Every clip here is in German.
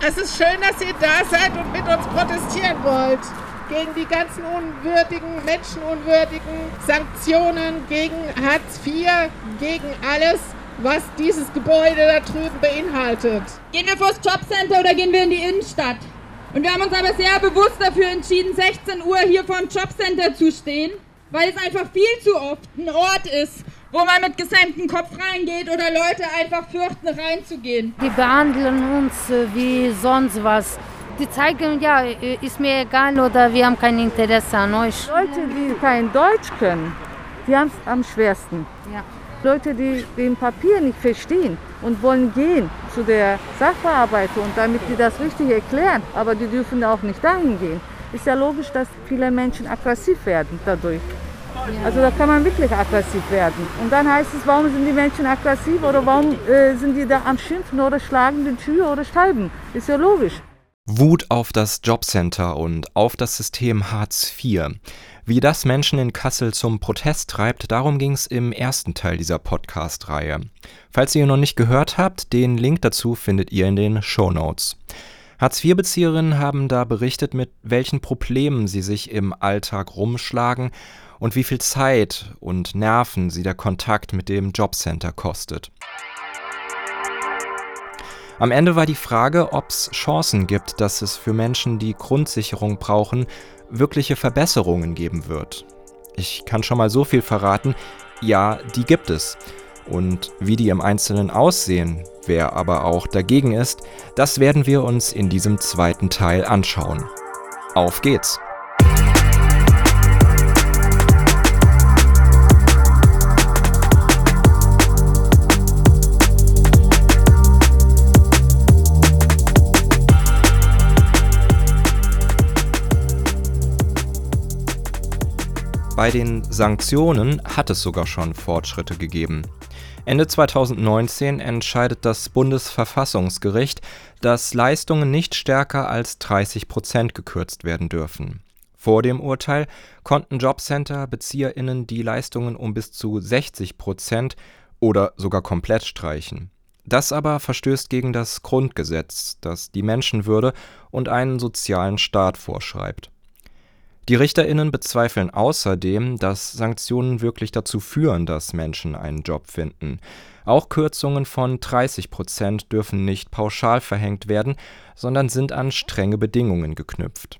Es ist schön, dass ihr da seid und mit uns protestieren wollt. Gegen die ganzen unwürdigen, menschenunwürdigen Sanktionen, gegen Hartz IV, gegen alles, was dieses Gebäude da drüben beinhaltet. Gehen wir vors Jobcenter oder gehen wir in die Innenstadt? Und wir haben uns aber sehr bewusst dafür entschieden, 16 Uhr hier vor dem Jobcenter zu stehen, weil es einfach viel zu oft ein Ort ist, wo man mit gesenktem Kopf reingeht oder Leute einfach fürchten, reinzugehen. Die behandeln uns äh, wie sonst was. Die zeigen, ja, äh, ist mir egal oder wir haben kein Interesse an euch. Leute, die kein Deutsch können, die haben es am schwersten. Ja. Leute, die den Papier nicht verstehen und wollen gehen zu der Sachbearbeiter und damit die das richtig erklären, aber die dürfen auch nicht dahin gehen. Ist ja logisch, dass viele Menschen aggressiv werden dadurch. Also da kann man wirklich aggressiv werden. Und dann heißt es, warum sind die Menschen aggressiv oder warum äh, sind die da am Schimpfen oder schlagen die Tür oder Scheiben? Ist ja logisch. Wut auf das Jobcenter und auf das System Hartz IV. Wie das Menschen in Kassel zum Protest treibt, darum ging es im ersten Teil dieser Podcast-Reihe. Falls ihr noch nicht gehört habt, den Link dazu findet ihr in den Show Notes. Hartz-IV-Bezieherinnen haben da berichtet, mit welchen Problemen sie sich im Alltag rumschlagen und wie viel Zeit und Nerven sie der Kontakt mit dem Jobcenter kostet. Am Ende war die Frage, ob es Chancen gibt, dass es für Menschen, die Grundsicherung brauchen, wirkliche Verbesserungen geben wird. Ich kann schon mal so viel verraten, ja, die gibt es. Und wie die im Einzelnen aussehen, wer aber auch dagegen ist, das werden wir uns in diesem zweiten Teil anschauen. Auf geht's! Bei den Sanktionen hat es sogar schon Fortschritte gegeben. Ende 2019 entscheidet das Bundesverfassungsgericht, dass Leistungen nicht stärker als 30 Prozent gekürzt werden dürfen. Vor dem Urteil konnten Jobcenter-BezieherInnen die Leistungen um bis zu 60 Prozent oder sogar komplett streichen. Das aber verstößt gegen das Grundgesetz, das die Menschenwürde und einen sozialen Staat vorschreibt. Die RichterInnen bezweifeln außerdem, dass Sanktionen wirklich dazu führen, dass Menschen einen Job finden. Auch Kürzungen von 30 Prozent dürfen nicht pauschal verhängt werden, sondern sind an strenge Bedingungen geknüpft.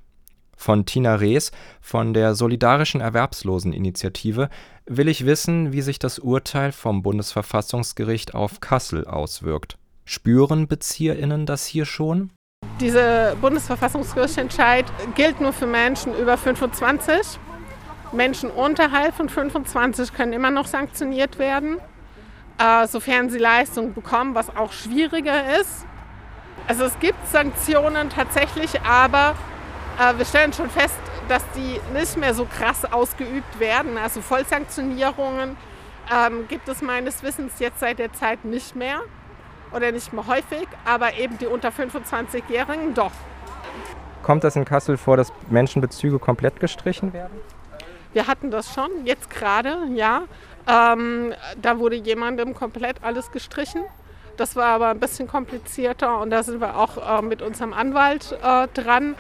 Von Tina Rees von der Solidarischen Erwerbsloseninitiative will ich wissen, wie sich das Urteil vom Bundesverfassungsgericht auf Kassel auswirkt. Spüren BezieherInnen das hier schon? Dieser Bundesverfassungsgerichtsentscheid gilt nur für Menschen über 25. Menschen unterhalb von 25 können immer noch sanktioniert werden, äh, sofern sie Leistung bekommen, was auch schwieriger ist. Also es gibt Sanktionen tatsächlich, aber äh, wir stellen schon fest, dass die nicht mehr so krass ausgeübt werden. Also Vollsanktionierungen ähm, gibt es meines Wissens jetzt seit der Zeit nicht mehr oder nicht mehr häufig, aber eben die unter 25-Jährigen doch. Kommt das in Kassel vor, dass Menschenbezüge komplett gestrichen werden? Wir hatten das schon, jetzt gerade, ja. Ähm, da wurde jemandem komplett alles gestrichen. Das war aber ein bisschen komplizierter und da sind wir auch äh, mit unserem Anwalt äh, dran.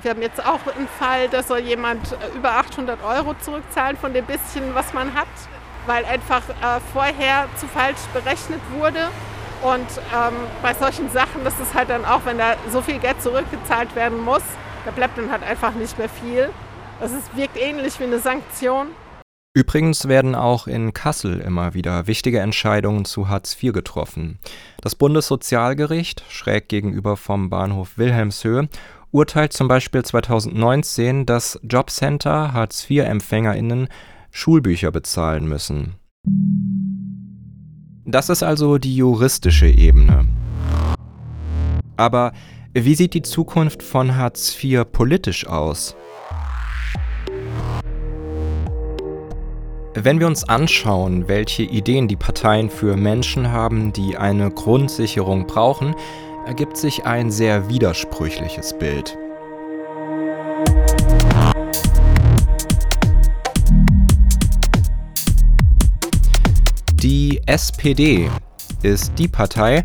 Wir haben jetzt auch einen Fall, da soll jemand äh, über 800 Euro zurückzahlen von dem bisschen, was man hat, weil einfach äh, vorher zu falsch berechnet wurde. Und ähm, bei solchen Sachen ist es halt dann auch, wenn da so viel Geld zurückgezahlt werden muss, da bleibt dann halt einfach nicht mehr viel. Das wirkt ähnlich wie eine Sanktion. Übrigens werden auch in Kassel immer wieder wichtige Entscheidungen zu Hartz IV getroffen. Das Bundessozialgericht, schräg gegenüber vom Bahnhof Wilhelmshöhe, urteilt zum Beispiel 2019, dass Jobcenter Hartz IV-EmpfängerInnen Schulbücher bezahlen müssen. Das ist also die juristische Ebene. Aber wie sieht die Zukunft von Hartz IV politisch aus? Wenn wir uns anschauen, welche Ideen die Parteien für Menschen haben, die eine Grundsicherung brauchen, ergibt sich ein sehr widersprüchliches Bild. SPD ist die Partei,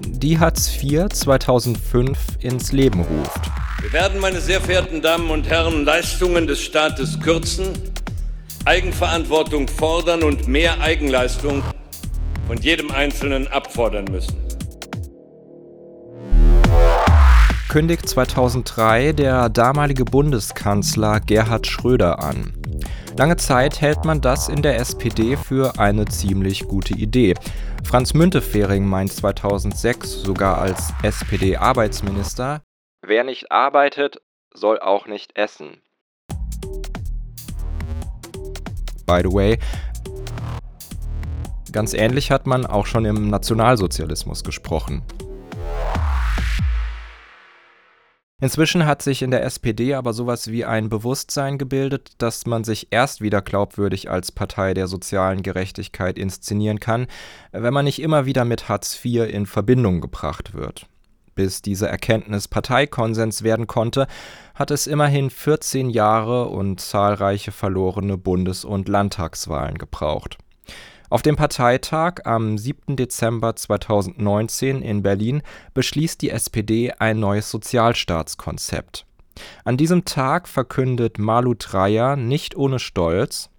die Hartz IV 2005 ins Leben ruft. Wir werden, meine sehr verehrten Damen und Herren, Leistungen des Staates kürzen, Eigenverantwortung fordern und mehr Eigenleistung von jedem Einzelnen abfordern müssen. Kündigt 2003 der damalige Bundeskanzler Gerhard Schröder an. Lange Zeit hält man das in der SPD für eine ziemlich gute Idee. Franz Müntefering meint 2006 sogar als SPD-Arbeitsminister, wer nicht arbeitet, soll auch nicht essen. By the way, ganz ähnlich hat man auch schon im Nationalsozialismus gesprochen. Inzwischen hat sich in der SPD aber sowas wie ein Bewusstsein gebildet, dass man sich erst wieder glaubwürdig als Partei der sozialen Gerechtigkeit inszenieren kann, wenn man nicht immer wieder mit Hartz IV in Verbindung gebracht wird. Bis diese Erkenntnis Parteikonsens werden konnte, hat es immerhin 14 Jahre und zahlreiche verlorene Bundes- und Landtagswahlen gebraucht. Auf dem Parteitag am 7. Dezember 2019 in Berlin beschließt die SPD ein neues Sozialstaatskonzept. An diesem Tag verkündet Malu Dreyer nicht ohne Stolz: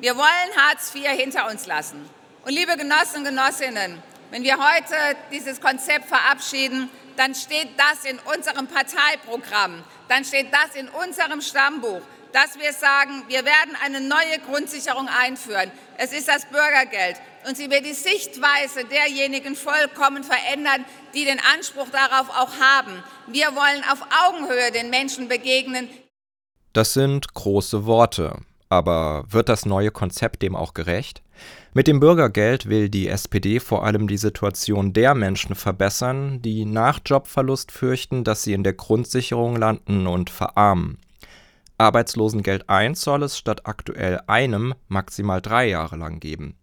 Wir wollen Hartz IV hinter uns lassen. Und liebe Genossen und Genossinnen, wenn wir heute dieses Konzept verabschieden, dann steht das in unserem Parteiprogramm, dann steht das in unserem Stammbuch, dass wir sagen, wir werden eine neue Grundsicherung einführen. Es ist das Bürgergeld. Und sie wird die Sichtweise derjenigen vollkommen verändern, die den Anspruch darauf auch haben. Wir wollen auf Augenhöhe den Menschen begegnen. Das sind große Worte. Aber wird das neue Konzept dem auch gerecht? Mit dem Bürgergeld will die SPD vor allem die Situation der Menschen verbessern, die nach Jobverlust fürchten, dass sie in der Grundsicherung landen und verarmen. Arbeitslosengeld 1 soll es statt aktuell einem maximal drei Jahre lang geben.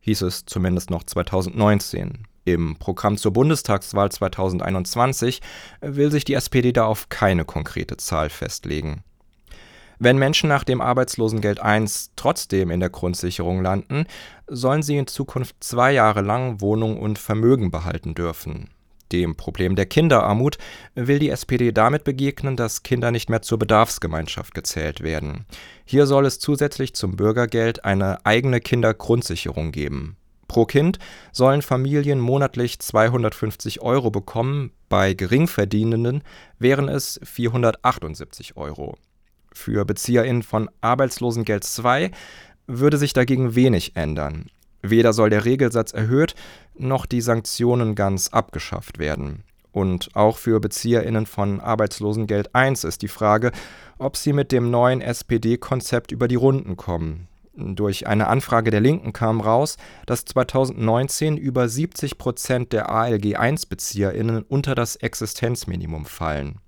Hieß es zumindest noch 2019. Im Programm zur Bundestagswahl 2021 will sich die SPD da auf keine konkrete Zahl festlegen. Wenn Menschen nach dem Arbeitslosengeld 1 trotzdem in der Grundsicherung landen, sollen sie in Zukunft zwei Jahre lang Wohnung und Vermögen behalten dürfen. Dem Problem der Kinderarmut will die SPD damit begegnen, dass Kinder nicht mehr zur Bedarfsgemeinschaft gezählt werden. Hier soll es zusätzlich zum Bürgergeld eine eigene Kindergrundsicherung geben. Pro Kind sollen Familien monatlich 250 Euro bekommen, bei Geringverdienenden wären es 478 Euro. Für BezieherInnen von Arbeitslosengeld II würde sich dagegen wenig ändern. Weder soll der Regelsatz erhöht, noch die Sanktionen ganz abgeschafft werden. Und auch für BezieherInnen von Arbeitslosengeld I ist die Frage, ob sie mit dem neuen SPD-Konzept über die Runden kommen. Durch eine Anfrage der Linken kam raus, dass 2019 über 70 Prozent der ALG-1-BezieherInnen unter das Existenzminimum fallen.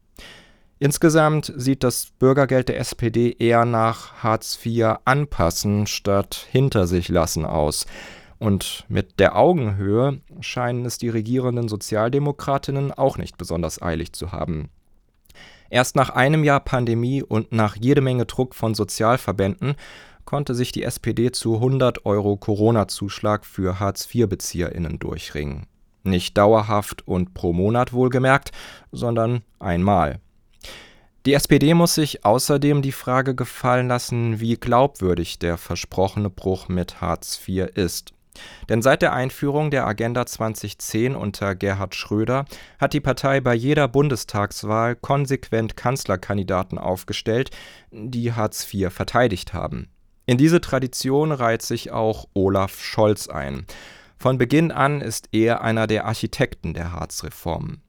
Insgesamt sieht das Bürgergeld der SPD eher nach Hartz IV anpassen statt hinter sich lassen aus. Und mit der Augenhöhe scheinen es die regierenden Sozialdemokratinnen auch nicht besonders eilig zu haben. Erst nach einem Jahr Pandemie und nach jede Menge Druck von Sozialverbänden konnte sich die SPD zu 100 Euro Corona-Zuschlag für Hartz-IV-BezieherInnen durchringen. Nicht dauerhaft und pro Monat wohlgemerkt, sondern einmal. Die SPD muss sich außerdem die Frage gefallen lassen, wie glaubwürdig der versprochene Bruch mit Hartz IV ist. Denn seit der Einführung der Agenda 2010 unter Gerhard Schröder hat die Partei bei jeder Bundestagswahl konsequent Kanzlerkandidaten aufgestellt, die Hartz IV verteidigt haben. In diese Tradition reiht sich auch Olaf Scholz ein. Von Beginn an ist er einer der Architekten der Hartz-Reformen.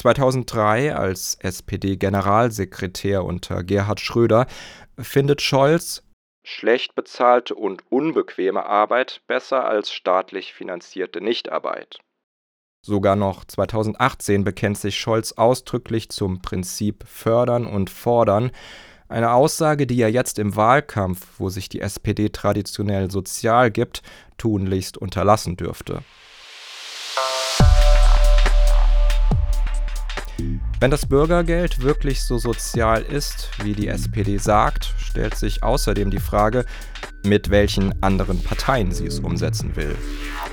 2003 als SPD-Generalsekretär unter Gerhard Schröder findet Scholz schlecht bezahlte und unbequeme Arbeit besser als staatlich finanzierte Nichtarbeit. Sogar noch 2018 bekennt sich Scholz ausdrücklich zum Prinzip Fördern und Fordern, eine Aussage, die er jetzt im Wahlkampf, wo sich die SPD traditionell sozial gibt, tunlichst unterlassen dürfte. Wenn das Bürgergeld wirklich so sozial ist, wie die SPD sagt, stellt sich außerdem die Frage, mit welchen anderen Parteien sie es umsetzen will.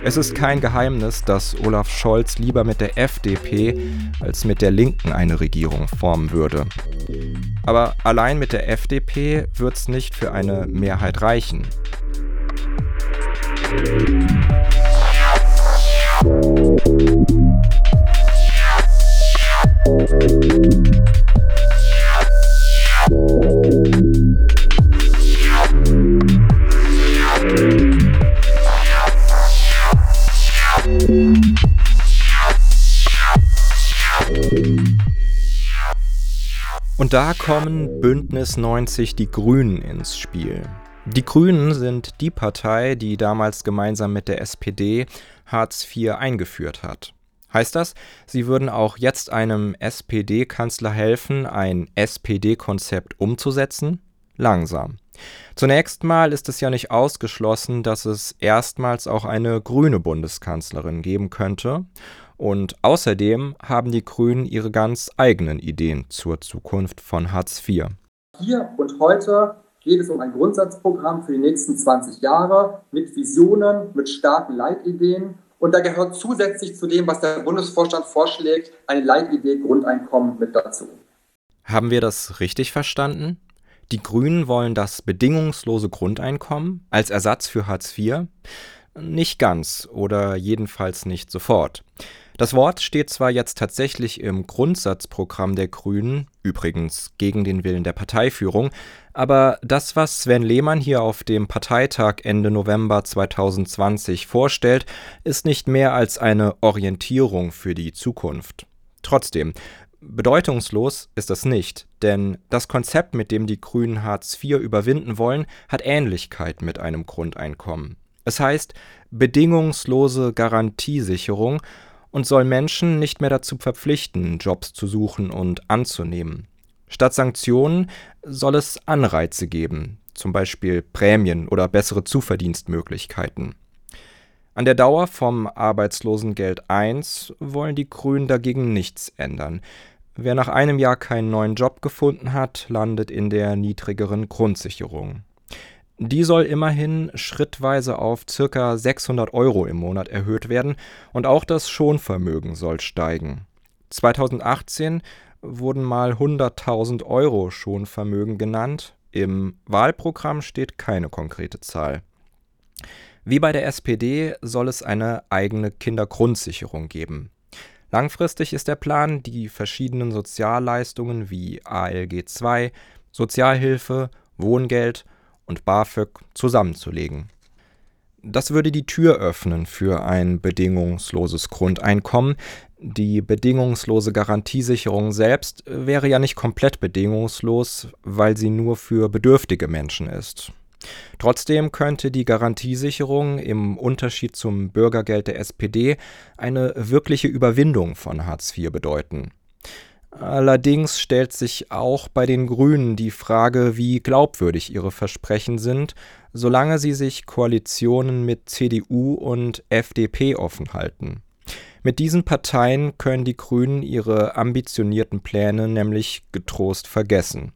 Es ist kein Geheimnis, dass Olaf Scholz lieber mit der FDP als mit der Linken eine Regierung formen würde. Aber allein mit der FDP wird es nicht für eine Mehrheit reichen. Und da kommen Bündnis 90 die Grünen ins Spiel. Die Grünen sind die Partei, die damals gemeinsam mit der SPD Hartz IV eingeführt hat. Heißt das, sie würden auch jetzt einem SPD-Kanzler helfen, ein SPD-Konzept umzusetzen? Langsam. Zunächst mal ist es ja nicht ausgeschlossen, dass es erstmals auch eine grüne Bundeskanzlerin geben könnte. Und außerdem haben die Grünen ihre ganz eigenen Ideen zur Zukunft von Hartz IV. Hier und heute geht es um ein Grundsatzprogramm für die nächsten 20 Jahre mit Visionen, mit starken Leitideen. Und da gehört zusätzlich zu dem, was der Bundesvorstand vorschlägt, eine Leitidee Grundeinkommen mit dazu. Haben wir das richtig verstanden? Die Grünen wollen das bedingungslose Grundeinkommen als Ersatz für Hartz IV? Nicht ganz oder jedenfalls nicht sofort. Das Wort steht zwar jetzt tatsächlich im Grundsatzprogramm der Grünen, übrigens gegen den Willen der Parteiführung, aber das, was Sven Lehmann hier auf dem Parteitag Ende November 2020 vorstellt, ist nicht mehr als eine Orientierung für die Zukunft. Trotzdem, bedeutungslos ist das nicht, denn das Konzept, mit dem die Grünen Hartz IV überwinden wollen, hat Ähnlichkeit mit einem Grundeinkommen. Es heißt bedingungslose Garantiesicherung und soll Menschen nicht mehr dazu verpflichten, Jobs zu suchen und anzunehmen. Statt Sanktionen soll es Anreize geben, zum Beispiel Prämien oder bessere Zuverdienstmöglichkeiten. An der Dauer vom Arbeitslosengeld 1 wollen die Grünen dagegen nichts ändern. Wer nach einem Jahr keinen neuen Job gefunden hat, landet in der niedrigeren Grundsicherung. Die soll immerhin schrittweise auf ca. 600 Euro im Monat erhöht werden und auch das Schonvermögen soll steigen. 2018 wurden mal 100.000 Euro Schonvermögen genannt. Im Wahlprogramm steht keine konkrete Zahl. Wie bei der SPD soll es eine eigene Kindergrundsicherung geben. Langfristig ist der Plan, die verschiedenen Sozialleistungen wie ALG II, Sozialhilfe, Wohngeld und BAföG zusammenzulegen. Das würde die Tür öffnen für ein bedingungsloses Grundeinkommen. Die bedingungslose Garantiesicherung selbst wäre ja nicht komplett bedingungslos, weil sie nur für bedürftige Menschen ist. Trotzdem könnte die Garantiesicherung im Unterschied zum Bürgergeld der SPD eine wirkliche Überwindung von Hartz IV bedeuten. Allerdings stellt sich auch bei den Grünen die Frage, wie glaubwürdig ihre Versprechen sind, solange sie sich Koalitionen mit CDU und FDP offen halten. Mit diesen Parteien können die Grünen ihre ambitionierten Pläne nämlich getrost vergessen.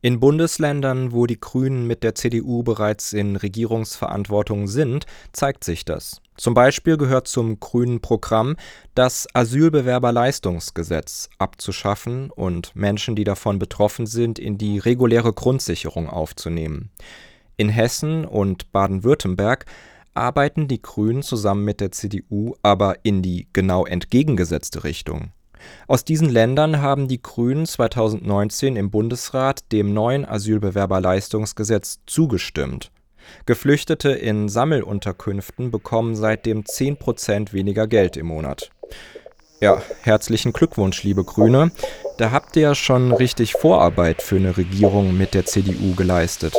In Bundesländern, wo die Grünen mit der CDU bereits in Regierungsverantwortung sind, zeigt sich das. Zum Beispiel gehört zum grünen Programm, das Asylbewerberleistungsgesetz abzuschaffen und Menschen, die davon betroffen sind, in die reguläre Grundsicherung aufzunehmen. In Hessen und Baden-Württemberg arbeiten die Grünen zusammen mit der CDU aber in die genau entgegengesetzte Richtung. Aus diesen Ländern haben die Grünen 2019 im Bundesrat dem neuen Asylbewerberleistungsgesetz zugestimmt. Geflüchtete in Sammelunterkünften bekommen seitdem 10 Prozent weniger Geld im Monat. Ja, herzlichen Glückwunsch, liebe Grüne. Da habt ihr ja schon richtig Vorarbeit für eine Regierung mit der CDU geleistet.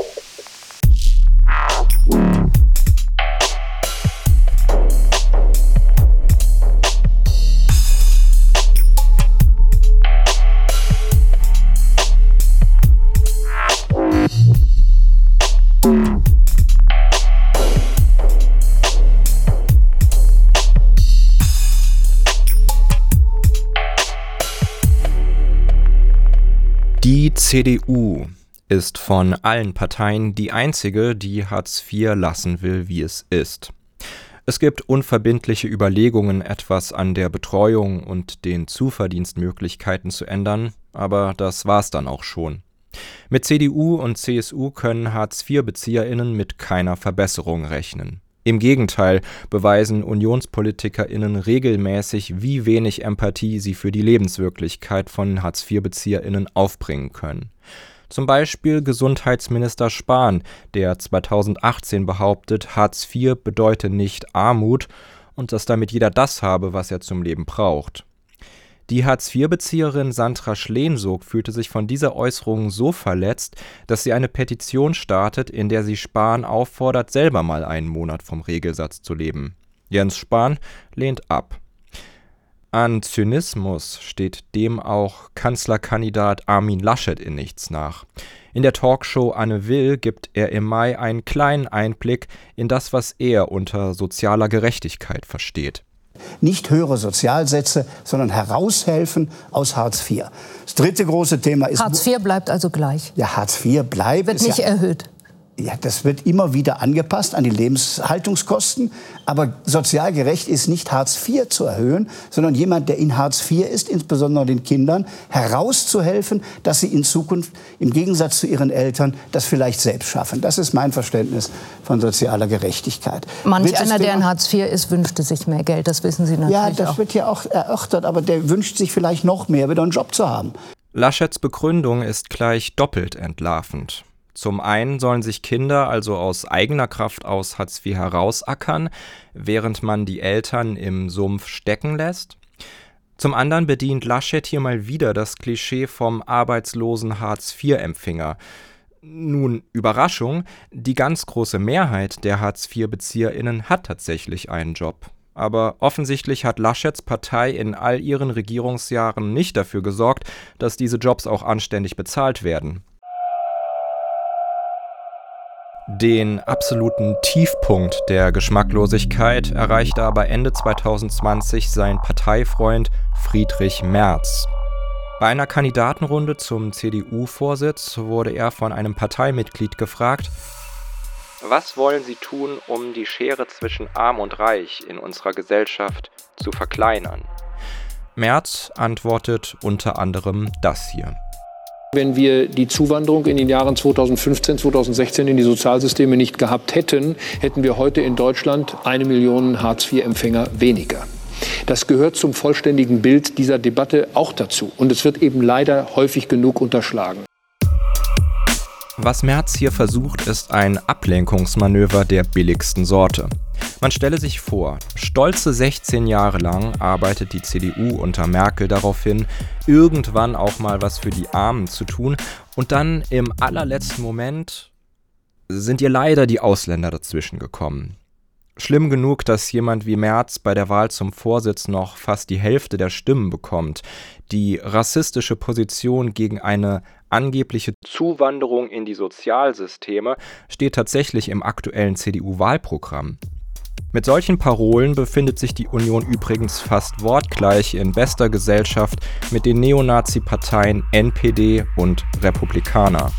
CDU ist von allen Parteien die einzige, die Hartz IV lassen will, wie es ist. Es gibt unverbindliche Überlegungen, etwas an der Betreuung und den Zuverdienstmöglichkeiten zu ändern, aber das war's dann auch schon. Mit CDU und CSU können Hartz-IV-BezieherInnen mit keiner Verbesserung rechnen. Im Gegenteil beweisen UnionspolitikerInnen regelmäßig, wie wenig Empathie sie für die Lebenswirklichkeit von Hartz-IV-BezieherInnen aufbringen können. Zum Beispiel Gesundheitsminister Spahn, der 2018 behauptet, Hartz IV bedeute nicht Armut und dass damit jeder das habe, was er zum Leben braucht. Die Hartz-IV-Bezieherin Sandra Schlensog fühlte sich von dieser Äußerung so verletzt, dass sie eine Petition startet, in der sie Spahn auffordert, selber mal einen Monat vom Regelsatz zu leben. Jens Spahn lehnt ab. An Zynismus steht dem auch Kanzlerkandidat Armin Laschet in nichts nach. In der Talkshow Anne Will gibt er im Mai einen kleinen Einblick in das, was er unter sozialer Gerechtigkeit versteht. Nicht höhere Sozialsätze, sondern heraushelfen aus Hartz IV. Das dritte große Thema ist. Hartz IV bleibt also gleich. Ja, Hartz IV bleibt. Wird nicht ja, erhöht. Ja, das wird immer wieder angepasst an die Lebenshaltungskosten. Aber sozial gerecht ist nicht Hartz IV zu erhöhen, sondern jemand, der in Hartz IV ist, insbesondere den Kindern, herauszuhelfen, dass sie in Zukunft im Gegensatz zu ihren Eltern das vielleicht selbst schaffen. Das ist mein Verständnis von sozialer Gerechtigkeit. Manch einer, der in Hartz IV ist, wünschte sich mehr Geld. Das wissen Sie natürlich Ja, das auch. wird ja auch erörtert. Aber der wünscht sich vielleicht noch mehr, wieder einen Job zu haben. Laschets Begründung ist gleich doppelt entlarvend. Zum einen sollen sich Kinder also aus eigener Kraft aus Hartz IV herausackern, während man die Eltern im Sumpf stecken lässt. Zum anderen bedient Laschet hier mal wieder das Klischee vom arbeitslosen Hartz-IV-Empfänger. Nun, Überraschung, die ganz große Mehrheit der Hartz-IV-BezieherInnen hat tatsächlich einen Job. Aber offensichtlich hat Laschets Partei in all ihren Regierungsjahren nicht dafür gesorgt, dass diese Jobs auch anständig bezahlt werden. Den absoluten Tiefpunkt der Geschmacklosigkeit erreichte aber Ende 2020 sein Parteifreund Friedrich Merz. Bei einer Kandidatenrunde zum CDU-Vorsitz wurde er von einem Parteimitglied gefragt, was wollen Sie tun, um die Schere zwischen arm und reich in unserer Gesellschaft zu verkleinern? Merz antwortet unter anderem das hier. Wenn wir die Zuwanderung in den Jahren 2015, 2016 in die Sozialsysteme nicht gehabt hätten, hätten wir heute in Deutschland eine Million Hartz-IV-Empfänger weniger. Das gehört zum vollständigen Bild dieser Debatte auch dazu. Und es wird eben leider häufig genug unterschlagen. Was Merz hier versucht, ist ein Ablenkungsmanöver der billigsten Sorte. Man stelle sich vor, stolze 16 Jahre lang arbeitet die CDU unter Merkel darauf hin, irgendwann auch mal was für die Armen zu tun und dann im allerletzten Moment sind ihr leider die Ausländer dazwischen gekommen. Schlimm genug, dass jemand wie Merz bei der Wahl zum Vorsitz noch fast die Hälfte der Stimmen bekommt. Die rassistische Position gegen eine angebliche Zuwanderung in die Sozialsysteme steht tatsächlich im aktuellen CDU-Wahlprogramm. Mit solchen Parolen befindet sich die Union übrigens fast wortgleich in bester Gesellschaft mit den Neonazi-Parteien NPD und Republikaner.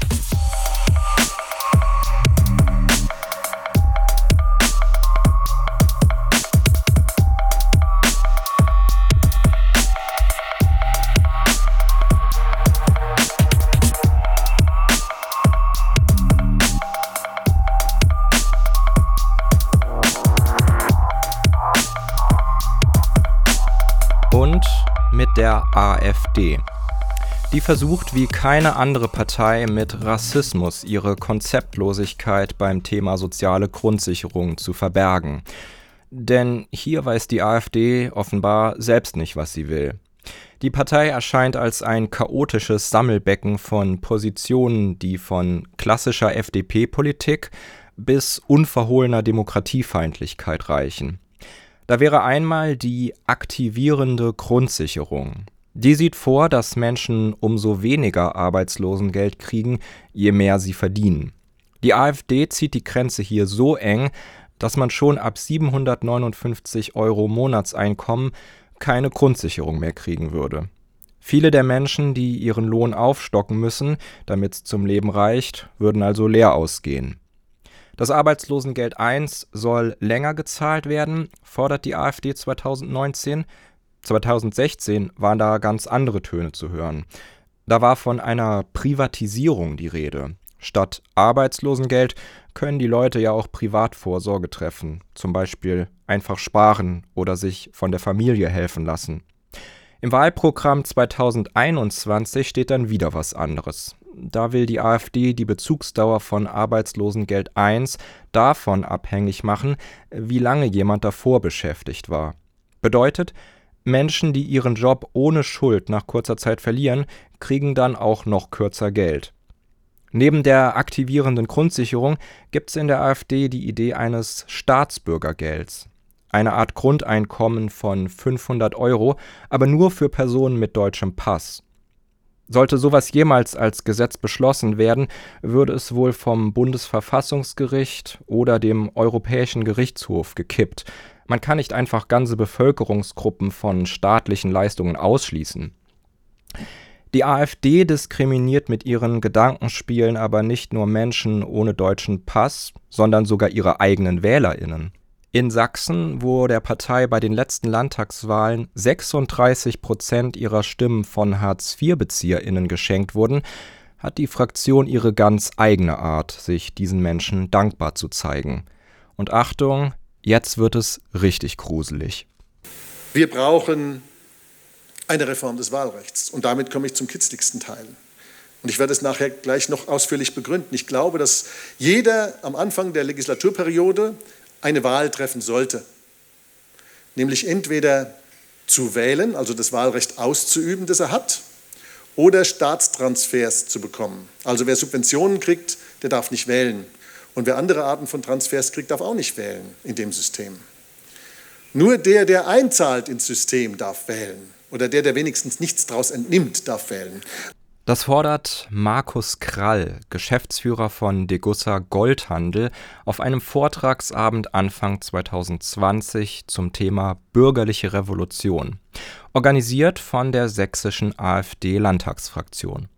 Und mit der AfD. Die versucht wie keine andere Partei mit Rassismus ihre Konzeptlosigkeit beim Thema soziale Grundsicherung zu verbergen. Denn hier weiß die AfD offenbar selbst nicht, was sie will. Die Partei erscheint als ein chaotisches Sammelbecken von Positionen, die von klassischer FDP-Politik bis unverhohlener Demokratiefeindlichkeit reichen. Da wäre einmal die aktivierende Grundsicherung. Die sieht vor, dass Menschen umso weniger Arbeitslosengeld kriegen, je mehr sie verdienen. Die AfD zieht die Grenze hier so eng, dass man schon ab 759 Euro Monatseinkommen keine Grundsicherung mehr kriegen würde. Viele der Menschen, die ihren Lohn aufstocken müssen, damit es zum Leben reicht, würden also leer ausgehen. Das Arbeitslosengeld I soll länger gezahlt werden, fordert die AfD 2019. 2016 waren da ganz andere Töne zu hören. Da war von einer Privatisierung die Rede. Statt Arbeitslosengeld können die Leute ja auch Privatvorsorge treffen, zum Beispiel einfach sparen oder sich von der Familie helfen lassen. Im Wahlprogramm 2021 steht dann wieder was anderes. Da will die AfD die Bezugsdauer von Arbeitslosengeld I davon abhängig machen, wie lange jemand davor beschäftigt war. Bedeutet, Menschen, die ihren Job ohne Schuld nach kurzer Zeit verlieren, kriegen dann auch noch kürzer Geld. Neben der aktivierenden Grundsicherung gibt es in der AfD die Idee eines Staatsbürgergelds. Eine Art Grundeinkommen von 500 Euro, aber nur für Personen mit deutschem Pass. Sollte sowas jemals als Gesetz beschlossen werden, würde es wohl vom Bundesverfassungsgericht oder dem Europäischen Gerichtshof gekippt. Man kann nicht einfach ganze Bevölkerungsgruppen von staatlichen Leistungen ausschließen. Die AfD diskriminiert mit ihren Gedankenspielen aber nicht nur Menschen ohne deutschen Pass, sondern sogar ihre eigenen Wählerinnen. In Sachsen, wo der Partei bei den letzten Landtagswahlen 36 Prozent ihrer Stimmen von Hartz-IV-BezieherInnen geschenkt wurden, hat die Fraktion ihre ganz eigene Art, sich diesen Menschen dankbar zu zeigen. Und Achtung, jetzt wird es richtig gruselig. Wir brauchen eine Reform des Wahlrechts. Und damit komme ich zum kitzligsten Teil. Und ich werde es nachher gleich noch ausführlich begründen. Ich glaube, dass jeder am Anfang der Legislaturperiode eine Wahl treffen sollte. Nämlich entweder zu wählen, also das Wahlrecht auszuüben, das er hat, oder Staatstransfers zu bekommen. Also wer Subventionen kriegt, der darf nicht wählen. Und wer andere Arten von Transfers kriegt, darf auch nicht wählen in dem System. Nur der, der einzahlt ins System, darf wählen. Oder der, der wenigstens nichts daraus entnimmt, darf wählen. Das fordert Markus Krall, Geschäftsführer von Degussa Goldhandel, auf einem Vortragsabend Anfang 2020 zum Thema Bürgerliche Revolution, organisiert von der sächsischen AfD-Landtagsfraktion.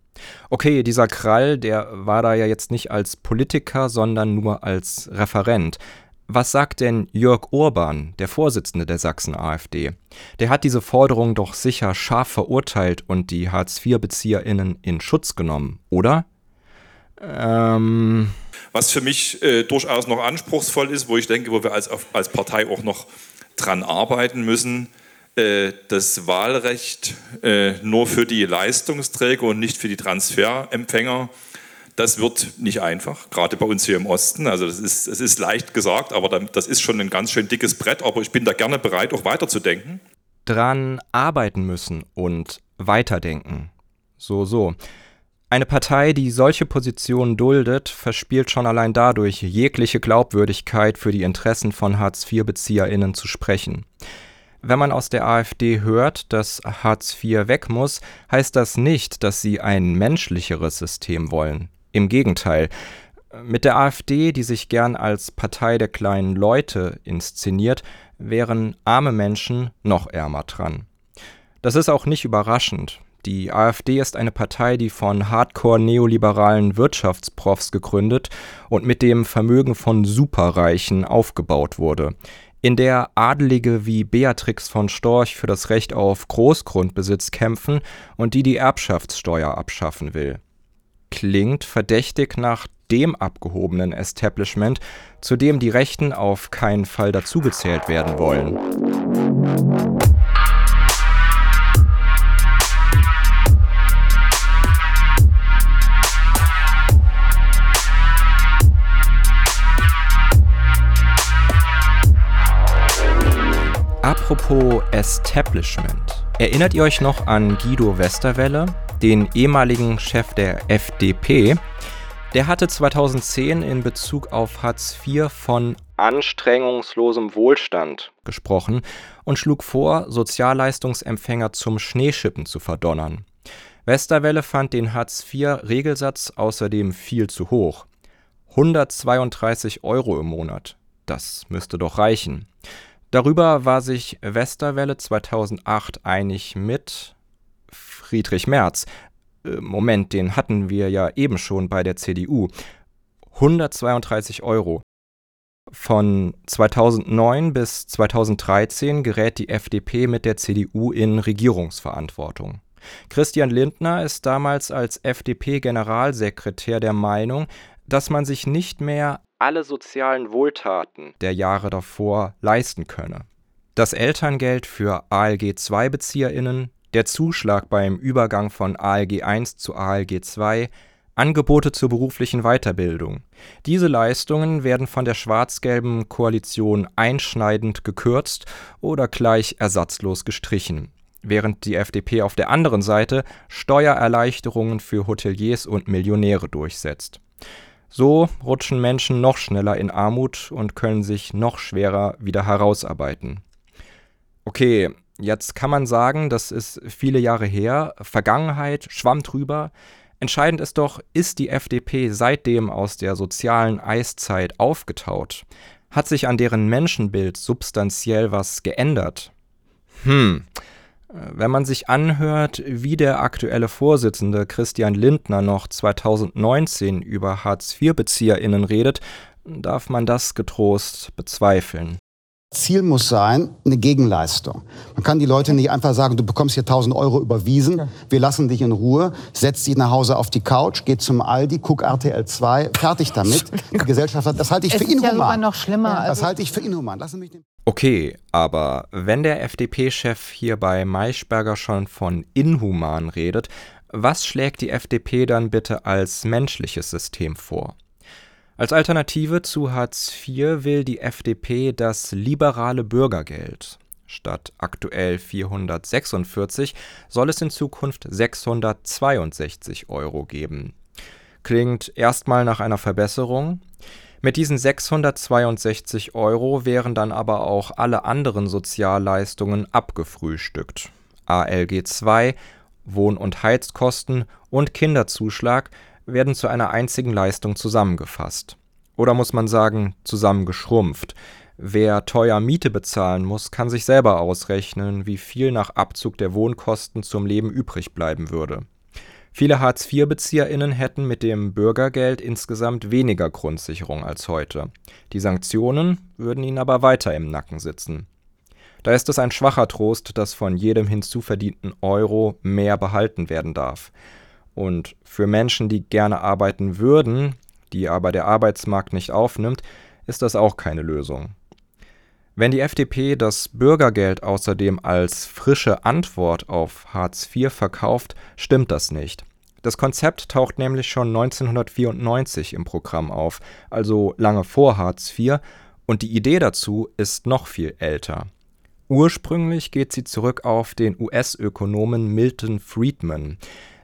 Okay, dieser Krall, der war da ja jetzt nicht als Politiker, sondern nur als Referent. Was sagt denn Jörg Urban, der Vorsitzende der Sachsen-AfD? Der hat diese Forderung doch sicher scharf verurteilt und die Hartz-IV-BezieherInnen in Schutz genommen, oder? Ähm. Was für mich äh, durchaus noch anspruchsvoll ist, wo ich denke, wo wir als, als Partei auch noch dran arbeiten müssen, äh, das Wahlrecht äh, nur für die Leistungsträger und nicht für die Transferempfänger das wird nicht einfach, gerade bei uns hier im Osten. Also das ist, es ist leicht gesagt, aber das ist schon ein ganz schön dickes Brett. Aber ich bin da gerne bereit, auch weiterzudenken. Dran arbeiten müssen und weiterdenken. So, so. Eine Partei, die solche Positionen duldet, verspielt schon allein dadurch jegliche Glaubwürdigkeit für die Interessen von Hartz-IV-BezieherInnen zu sprechen. Wenn man aus der AfD hört, dass Hartz IV weg muss, heißt das nicht, dass sie ein menschlicheres System wollen. Im Gegenteil. Mit der AfD, die sich gern als Partei der kleinen Leute inszeniert, wären arme Menschen noch ärmer dran. Das ist auch nicht überraschend. Die AfD ist eine Partei, die von hardcore-neoliberalen Wirtschaftsprofs gegründet und mit dem Vermögen von Superreichen aufgebaut wurde, in der Adelige wie Beatrix von Storch für das Recht auf Großgrundbesitz kämpfen und die die Erbschaftssteuer abschaffen will klingt verdächtig nach dem abgehobenen Establishment, zu dem die Rechten auf keinen Fall dazugezählt werden wollen. Apropos Establishment. Erinnert ihr euch noch an Guido Westerwelle, den ehemaligen Chef der FDP? Der hatte 2010 in Bezug auf Hartz IV von anstrengungslosem Wohlstand gesprochen und schlug vor, Sozialleistungsempfänger zum Schneeschippen zu verdonnern. Westerwelle fand den Hartz-IV-Regelsatz außerdem viel zu hoch. 132 Euro im Monat. Das müsste doch reichen. Darüber war sich Westerwelle 2008 einig mit Friedrich Merz. Äh, Moment, den hatten wir ja eben schon bei der CDU. 132 Euro. Von 2009 bis 2013 gerät die FDP mit der CDU in Regierungsverantwortung. Christian Lindner ist damals als FDP-Generalsekretär der Meinung, dass man sich nicht mehr alle sozialen Wohltaten der Jahre davor leisten könne. Das Elterngeld für ALG-II-BezieherInnen, der Zuschlag beim Übergang von ALG I zu ALG II, Angebote zur beruflichen Weiterbildung. Diese Leistungen werden von der schwarz-gelben Koalition einschneidend gekürzt oder gleich ersatzlos gestrichen, während die FDP auf der anderen Seite Steuererleichterungen für Hoteliers und Millionäre durchsetzt. So rutschen Menschen noch schneller in Armut und können sich noch schwerer wieder herausarbeiten. Okay, jetzt kann man sagen, das ist viele Jahre her, Vergangenheit, schwamm drüber. Entscheidend ist doch, ist die FDP seitdem aus der sozialen Eiszeit aufgetaut? Hat sich an deren Menschenbild substanziell was geändert? Hm, wenn man sich anhört, wie der aktuelle Vorsitzende Christian Lindner noch 2019 über Hartz-IV-BezieherInnen redet, darf man das getrost bezweifeln. Ziel muss sein, eine Gegenleistung. Man kann die Leute nicht einfach sagen, du bekommst hier 1000 Euro überwiesen, wir lassen dich in Ruhe, setz dich nach Hause auf die Couch, geh zum Aldi, guck RTL 2, fertig damit. Die Gesellschaft hat, das halte ich es für inhuman. ist ja sogar noch schlimmer. Das Also, halte ich für inhuman. Lassen mich Okay, aber wenn der FDP-Chef hier bei Maischberger schon von inhuman redet, was schlägt die FDP dann bitte als menschliches System vor? Als Alternative zu Hartz IV will die FDP das liberale Bürgergeld. Statt aktuell 446 soll es in Zukunft 662 Euro geben. Klingt erstmal nach einer Verbesserung. Mit diesen 662 Euro wären dann aber auch alle anderen Sozialleistungen abgefrühstückt. ALG II, Wohn- und Heizkosten und Kinderzuschlag werden zu einer einzigen Leistung zusammengefasst. Oder muss man sagen, zusammengeschrumpft. Wer teuer Miete bezahlen muss, kann sich selber ausrechnen, wie viel nach Abzug der Wohnkosten zum Leben übrig bleiben würde. Viele Hartz-IV-BezieherInnen hätten mit dem Bürgergeld insgesamt weniger Grundsicherung als heute. Die Sanktionen würden ihnen aber weiter im Nacken sitzen. Da ist es ein schwacher Trost, dass von jedem hinzuverdienten Euro mehr behalten werden darf. Und für Menschen, die gerne arbeiten würden, die aber der Arbeitsmarkt nicht aufnimmt, ist das auch keine Lösung. Wenn die FDP das Bürgergeld außerdem als frische Antwort auf Hartz IV verkauft, stimmt das nicht. Das Konzept taucht nämlich schon 1994 im Programm auf, also lange vor Hartz IV, und die Idee dazu ist noch viel älter. Ursprünglich geht sie zurück auf den US-Ökonomen Milton Friedman.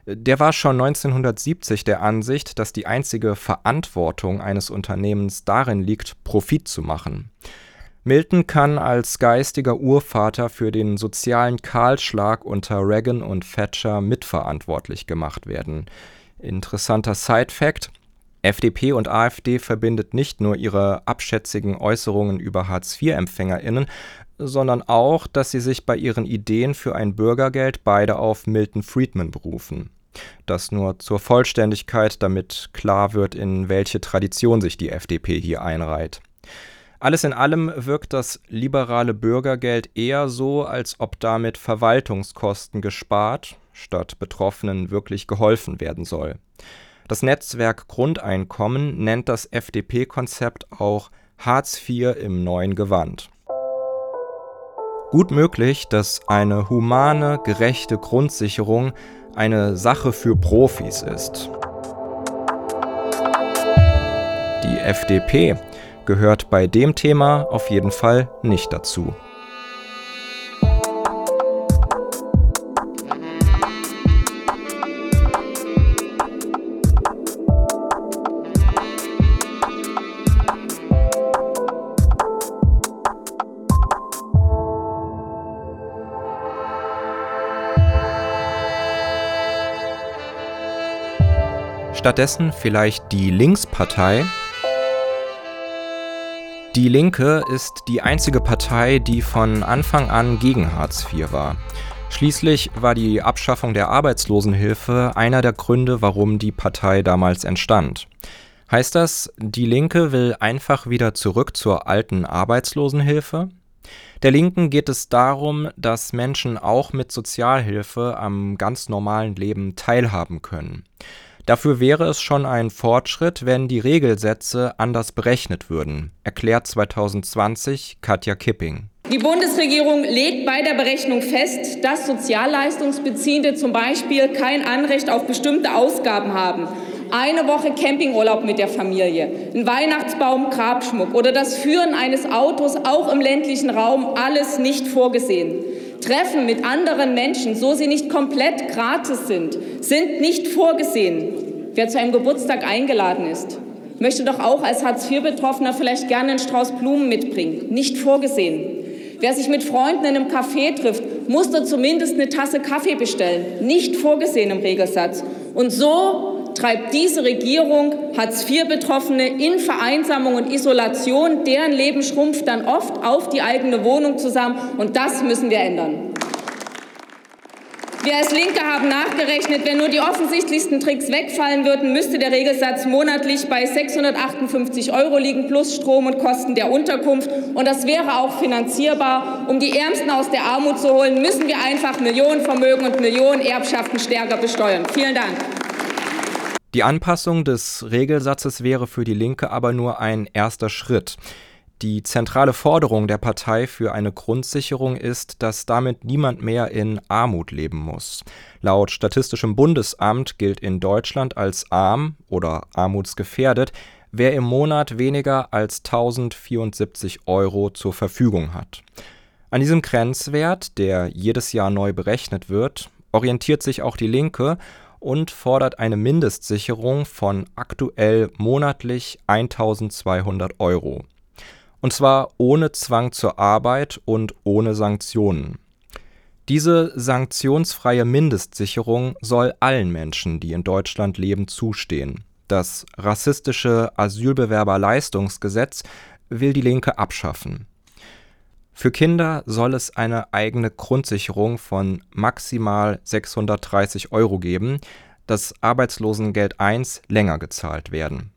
Der war schon 1970 der Ansicht, dass die einzige Verantwortung eines Unternehmens darin liegt, Profit zu machen. Milton kann als geistiger Urvater für den sozialen Kahlschlag unter Reagan und Thatcher mitverantwortlich gemacht werden. Interessanter Side-Fact: FDP und AfD verbindet nicht nur ihre abschätzigen Äußerungen über Hartz-IV-EmpfängerInnen, sondern auch, dass sie sich bei ihren Ideen für ein Bürgergeld beide auf Milton Friedman berufen. Das nur zur Vollständigkeit, damit klar wird, in welche Tradition sich die FDP hier einreiht. Alles in allem wirkt das liberale Bürgergeld eher so, als ob damit Verwaltungskosten gespart, statt Betroffenen wirklich geholfen werden soll. Das Netzwerk Grundeinkommen nennt das FDP-Konzept auch Hartz IV im neuen Gewand. Gut möglich, dass eine humane, gerechte Grundsicherung eine Sache für Profis ist. Die FDP gehört bei dem Thema auf jeden Fall nicht dazu. Stattdessen vielleicht die Linkspartei. Die Linke ist die einzige Partei, die von Anfang an gegen Hartz IV war. Schließlich war die Abschaffung der Arbeitslosenhilfe einer der Gründe, warum die Partei damals entstand. Heißt das, die Linke will einfach wieder zurück zur alten Arbeitslosenhilfe? Der Linken geht es darum, dass Menschen auch mit Sozialhilfe am ganz normalen Leben teilhaben können. Dafür wäre es schon ein Fortschritt, wenn die Regelsätze anders berechnet würden, erklärt 2020 Katja Kipping. Die Bundesregierung legt bei der Berechnung fest, dass Sozialleistungsbeziehende zum Beispiel kein Anrecht auf bestimmte Ausgaben haben. Eine Woche Campingurlaub mit der Familie, ein Weihnachtsbaum, Grabschmuck oder das Führen eines Autos auch im ländlichen Raum, alles nicht vorgesehen. Treffen mit anderen Menschen, so sie nicht komplett gratis sind, sind nicht vorgesehen. Wer zu einem Geburtstag eingeladen ist, möchte doch auch als Hartz-IV-Betroffener vielleicht gerne einen Strauß Blumen mitbringen. Nicht vorgesehen. Wer sich mit Freunden in einem Café trifft, muss da zumindest eine Tasse Kaffee bestellen. Nicht vorgesehen im Regelsatz. Und so treibt diese Regierung Hartz-IV-Betroffene in Vereinsamung und Isolation. Deren Leben schrumpft dann oft auf die eigene Wohnung zusammen. Und das müssen wir ändern. Wir als Linke haben nachgerechnet, wenn nur die offensichtlichsten Tricks wegfallen würden, müsste der Regelsatz monatlich bei 658 Euro liegen, plus Strom und Kosten der Unterkunft. Und das wäre auch finanzierbar. Um die Ärmsten aus der Armut zu holen, müssen wir einfach Millionenvermögen und Millionenerbschaften stärker besteuern. Vielen Dank. Die Anpassung des Regelsatzes wäre für die Linke aber nur ein erster Schritt. Die zentrale Forderung der Partei für eine Grundsicherung ist, dass damit niemand mehr in Armut leben muss. Laut Statistischem Bundesamt gilt in Deutschland als arm oder armutsgefährdet, wer im Monat weniger als 1074 Euro zur Verfügung hat. An diesem Grenzwert, der jedes Jahr neu berechnet wird, orientiert sich auch die Linke und fordert eine Mindestsicherung von aktuell monatlich 1200 Euro. Und zwar ohne Zwang zur Arbeit und ohne Sanktionen. Diese sanktionsfreie Mindestsicherung soll allen Menschen, die in Deutschland leben, zustehen. Das rassistische Asylbewerberleistungsgesetz will die Linke abschaffen. Für Kinder soll es eine eigene Grundsicherung von maximal 630 Euro geben, das Arbeitslosengeld I länger gezahlt werden.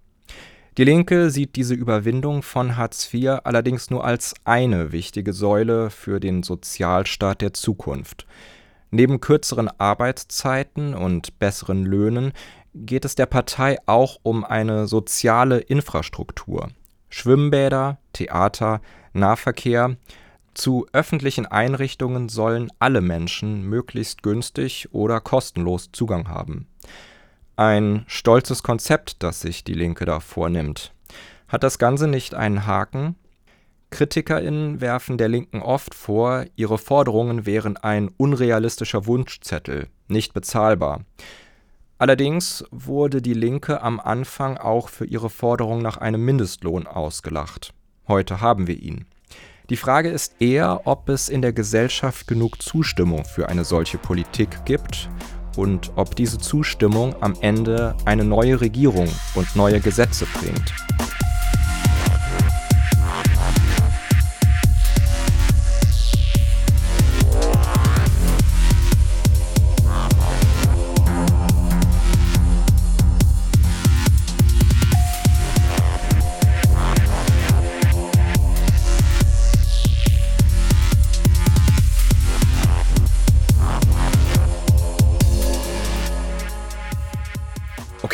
Die Linke sieht diese Überwindung von Hartz IV allerdings nur als eine wichtige Säule für den Sozialstaat der Zukunft. Neben kürzeren Arbeitszeiten und besseren Löhnen geht es der Partei auch um eine soziale Infrastruktur. Schwimmbäder, Theater, Nahverkehr zu öffentlichen Einrichtungen sollen alle Menschen möglichst günstig oder kostenlos Zugang haben. Ein stolzes Konzept, das sich die Linke da vornimmt. Hat das Ganze nicht einen Haken? KritikerInnen werfen der Linken oft vor, ihre Forderungen wären ein unrealistischer Wunschzettel, nicht bezahlbar. Allerdings wurde die Linke am Anfang auch für ihre Forderung nach einem Mindestlohn ausgelacht. Heute haben wir ihn. Die Frage ist eher, ob es in der Gesellschaft genug Zustimmung für eine solche Politik gibt und ob diese Zustimmung am Ende eine neue Regierung und neue Gesetze bringt.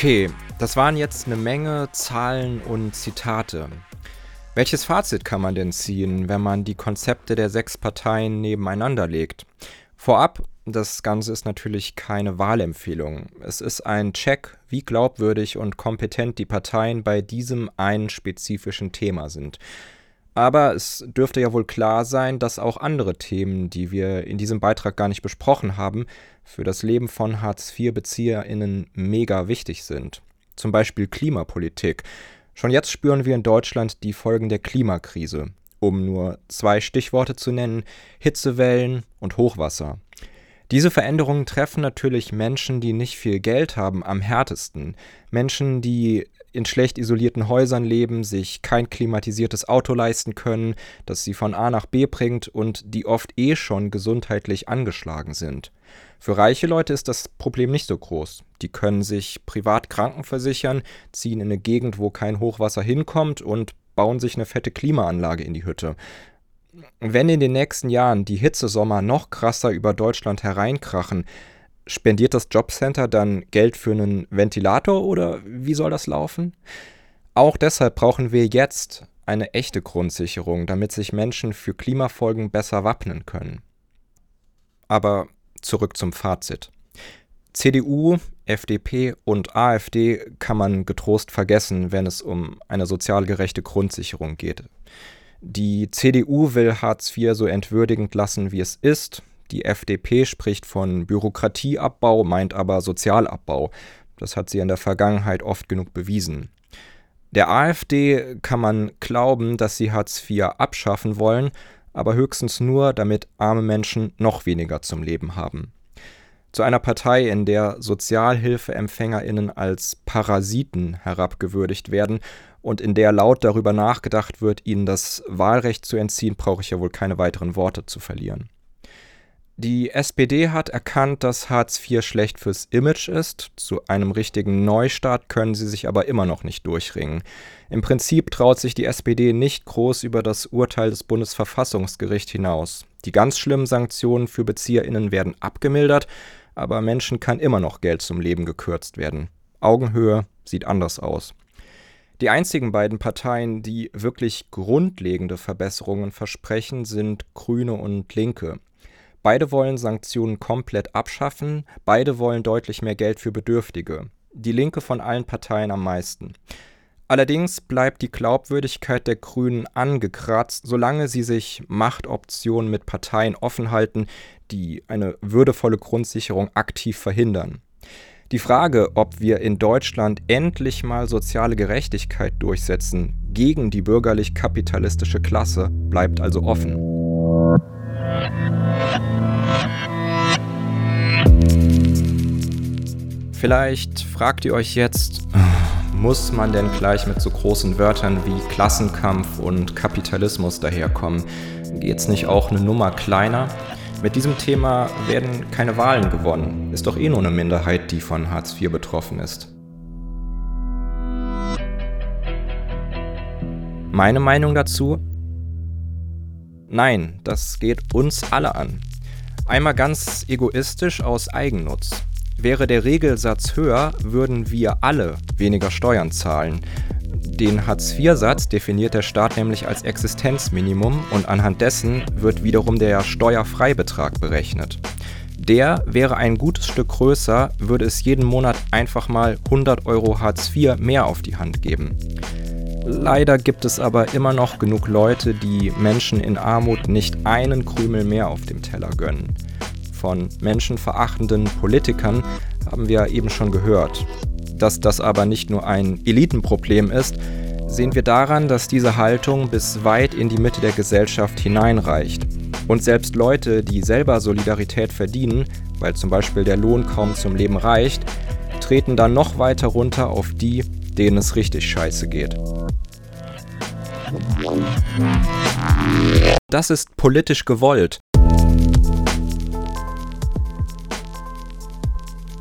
Okay, das waren jetzt eine Menge Zahlen und Zitate. Welches Fazit kann man denn ziehen, wenn man die Konzepte der sechs Parteien nebeneinander legt? Vorab, das Ganze ist natürlich keine Wahlempfehlung. Es ist ein Check, wie glaubwürdig und kompetent die Parteien bei diesem einen spezifischen Thema sind. Aber es dürfte ja wohl klar sein, dass auch andere Themen, die wir in diesem Beitrag gar nicht besprochen haben, für das Leben von Hartz-IV-BezieherInnen mega wichtig sind. Zum Beispiel Klimapolitik. Schon jetzt spüren wir in Deutschland die Folgen der Klimakrise. Um nur zwei Stichworte zu nennen: Hitzewellen und Hochwasser. Diese Veränderungen treffen natürlich Menschen, die nicht viel Geld haben, am härtesten. Menschen, die in schlecht isolierten Häusern leben, sich kein klimatisiertes Auto leisten können, das sie von A nach B bringt und die oft eh schon gesundheitlich angeschlagen sind. Für reiche Leute ist das Problem nicht so groß. Die können sich privat krankenversichern, ziehen in eine Gegend, wo kein Hochwasser hinkommt und bauen sich eine fette Klimaanlage in die Hütte. Wenn in den nächsten Jahren die Hitzesommer noch krasser über Deutschland hereinkrachen, spendiert das Jobcenter dann Geld für einen Ventilator oder wie soll das laufen? Auch deshalb brauchen wir jetzt eine echte Grundsicherung, damit sich Menschen für Klimafolgen besser wappnen können. Aber zurück zum Fazit. CDU, FDP und AfD kann man getrost vergessen, wenn es um eine sozial gerechte Grundsicherung geht. Die CDU will Hartz IV so entwürdigend lassen, wie es ist. Die FDP spricht von Bürokratieabbau, meint aber Sozialabbau. Das hat sie in der Vergangenheit oft genug bewiesen. Der AfD kann man glauben, dass sie Hartz IV abschaffen wollen, aber höchstens nur, damit arme Menschen noch weniger zum Leben haben. Zu einer Partei, in der Sozialhilfeempfängerinnen als Parasiten herabgewürdigt werden und in der laut darüber nachgedacht wird, ihnen das Wahlrecht zu entziehen, brauche ich ja wohl keine weiteren Worte zu verlieren. Die SPD hat erkannt, dass Hartz IV schlecht fürs Image ist. Zu einem richtigen Neustart können sie sich aber immer noch nicht durchringen. Im Prinzip traut sich die SPD nicht groß über das Urteil des Bundesverfassungsgerichts hinaus. Die ganz schlimmen Sanktionen für BezieherInnen werden abgemildert, aber Menschen kann immer noch Geld zum Leben gekürzt werden. Augenhöhe sieht anders aus. Die einzigen beiden Parteien, die wirklich grundlegende Verbesserungen versprechen, sind Grüne und Linke. Beide wollen Sanktionen komplett abschaffen, beide wollen deutlich mehr Geld für Bedürftige. Die Linke von allen Parteien am meisten. Allerdings bleibt die Glaubwürdigkeit der Grünen angekratzt, solange sie sich Machtoptionen mit Parteien offen halten, die eine würdevolle Grundsicherung aktiv verhindern. Die Frage, ob wir in Deutschland endlich mal soziale Gerechtigkeit durchsetzen gegen die bürgerlich-kapitalistische Klasse, bleibt also offen. Vielleicht fragt ihr euch jetzt, muss man denn gleich mit so großen Wörtern wie Klassenkampf und Kapitalismus daherkommen? Geht's nicht auch eine Nummer kleiner? Mit diesem Thema werden keine Wahlen gewonnen. Ist doch eh nur eine Minderheit, die von Hartz IV betroffen ist. Meine Meinung dazu? Nein, das geht uns alle an. Einmal ganz egoistisch aus Eigennutz. Wäre der Regelsatz höher, würden wir alle weniger Steuern zahlen. Den Hartz-IV-Satz definiert der Staat nämlich als Existenzminimum und anhand dessen wird wiederum der Steuerfreibetrag berechnet. Der wäre ein gutes Stück größer, würde es jeden Monat einfach mal 100 Euro Hartz IV mehr auf die Hand geben. Leider gibt es aber immer noch genug Leute, die Menschen in Armut nicht einen Krümel mehr auf dem Teller gönnen von menschenverachtenden Politikern haben wir eben schon gehört. Dass das aber nicht nur ein Elitenproblem ist, sehen wir daran, dass diese Haltung bis weit in die Mitte der Gesellschaft hineinreicht. Und selbst Leute, die selber Solidarität verdienen, weil zum Beispiel der Lohn kaum zum Leben reicht, treten dann noch weiter runter auf die, denen es richtig scheiße geht. Das ist politisch gewollt.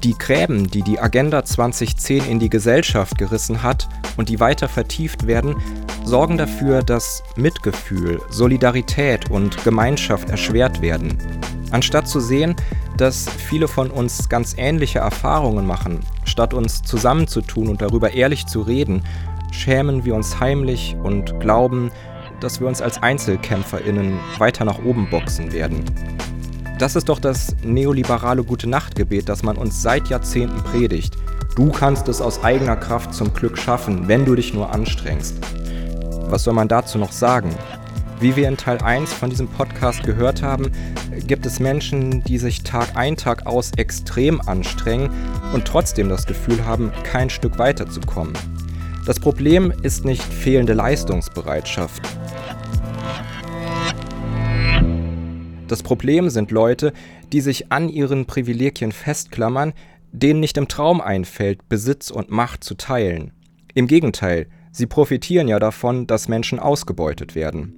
Die Gräben, die die Agenda 2010 in die Gesellschaft gerissen hat und die weiter vertieft werden, sorgen dafür, dass Mitgefühl, Solidarität und Gemeinschaft erschwert werden. Anstatt zu sehen, dass viele von uns ganz ähnliche Erfahrungen machen, statt uns zusammenzutun und darüber ehrlich zu reden, schämen wir uns heimlich und glauben, dass wir uns als Einzelkämpferinnen weiter nach oben boxen werden. Das ist doch das neoliberale Gute-Nacht-Gebet, das man uns seit Jahrzehnten predigt. Du kannst es aus eigener Kraft zum Glück schaffen, wenn du dich nur anstrengst. Was soll man dazu noch sagen? Wie wir in Teil 1 von diesem Podcast gehört haben, gibt es Menschen, die sich Tag ein, Tag aus extrem anstrengen und trotzdem das Gefühl haben, kein Stück weiterzukommen. Das Problem ist nicht fehlende Leistungsbereitschaft. Das Problem sind Leute, die sich an ihren Privilegien festklammern, denen nicht im Traum einfällt, Besitz und Macht zu teilen. Im Gegenteil, sie profitieren ja davon, dass Menschen ausgebeutet werden.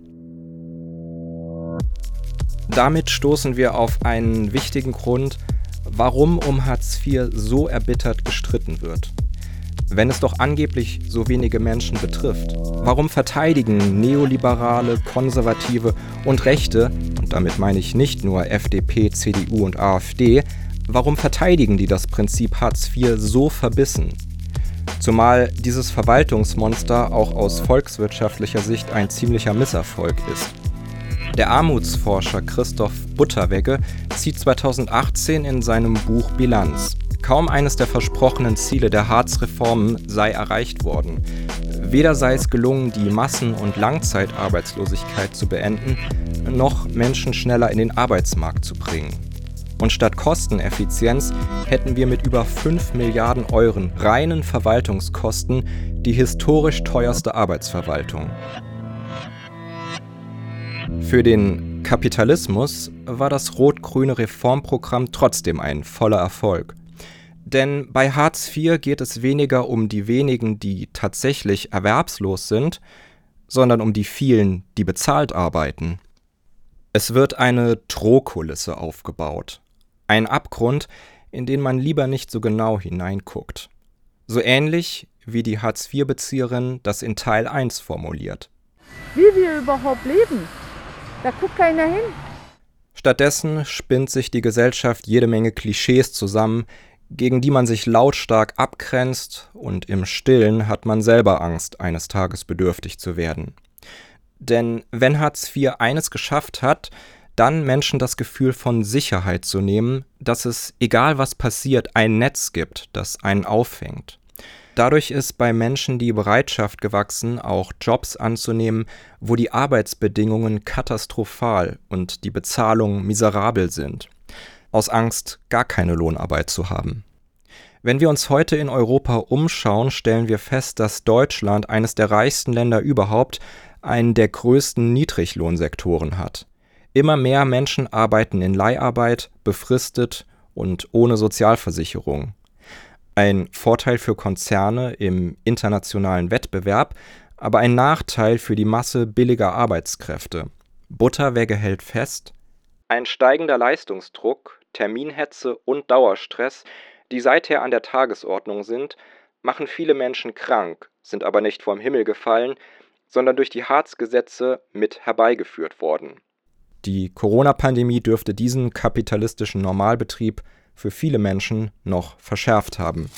Damit stoßen wir auf einen wichtigen Grund, warum um Hartz IV so erbittert gestritten wird. Wenn es doch angeblich so wenige Menschen betrifft, warum verteidigen Neoliberale, Konservative und Rechte, und damit meine ich nicht nur FDP, CDU und AfD, warum verteidigen die das Prinzip Hartz IV so verbissen? Zumal dieses Verwaltungsmonster auch aus volkswirtschaftlicher Sicht ein ziemlicher Misserfolg ist. Der Armutsforscher Christoph Butterwegge zieht 2018 in seinem Buch Bilanz. Kaum eines der versprochenen Ziele der Hartz-Reformen sei erreicht worden. Weder sei es gelungen, die Massen- und Langzeitarbeitslosigkeit zu beenden, noch Menschen schneller in den Arbeitsmarkt zu bringen. Und statt Kosteneffizienz hätten wir mit über 5 Milliarden Euro reinen Verwaltungskosten die historisch teuerste Arbeitsverwaltung. Für den Kapitalismus war das rot-grüne Reformprogramm trotzdem ein voller Erfolg. Denn bei Hartz IV geht es weniger um die wenigen, die tatsächlich erwerbslos sind, sondern um die vielen, die bezahlt arbeiten. Es wird eine Drohkulisse aufgebaut. Ein Abgrund, in den man lieber nicht so genau hineinguckt. So ähnlich wie die Hartz-IV-Bezieherin das in Teil 1 formuliert. Wie wir überhaupt leben, da guckt keiner hin. Stattdessen spinnt sich die Gesellschaft jede Menge Klischees zusammen, gegen die man sich lautstark abgrenzt, und im stillen hat man selber Angst, eines Tages bedürftig zu werden. Denn wenn Hartz IV eines geschafft hat, dann Menschen das Gefühl von Sicherheit zu nehmen, dass es, egal was passiert, ein Netz gibt, das einen auffängt. Dadurch ist bei Menschen die Bereitschaft gewachsen, auch Jobs anzunehmen, wo die Arbeitsbedingungen katastrophal und die Bezahlung miserabel sind, aus Angst, gar keine Lohnarbeit zu haben. Wenn wir uns heute in Europa umschauen, stellen wir fest, dass Deutschland, eines der reichsten Länder überhaupt, einen der größten Niedriglohnsektoren hat. Immer mehr Menschen arbeiten in Leiharbeit, befristet und ohne Sozialversicherung. Ein Vorteil für Konzerne im internationalen Wettbewerb, aber ein Nachteil für die Masse billiger Arbeitskräfte. Butterwegge hält fest, ein steigender Leistungsdruck, Terminhetze und Dauerstress, die seither an der Tagesordnung sind, machen viele Menschen krank, sind aber nicht vom Himmel gefallen, sondern durch die Harzgesetze mit herbeigeführt worden. Die Corona-Pandemie dürfte diesen kapitalistischen Normalbetrieb für viele Menschen noch verschärft haben.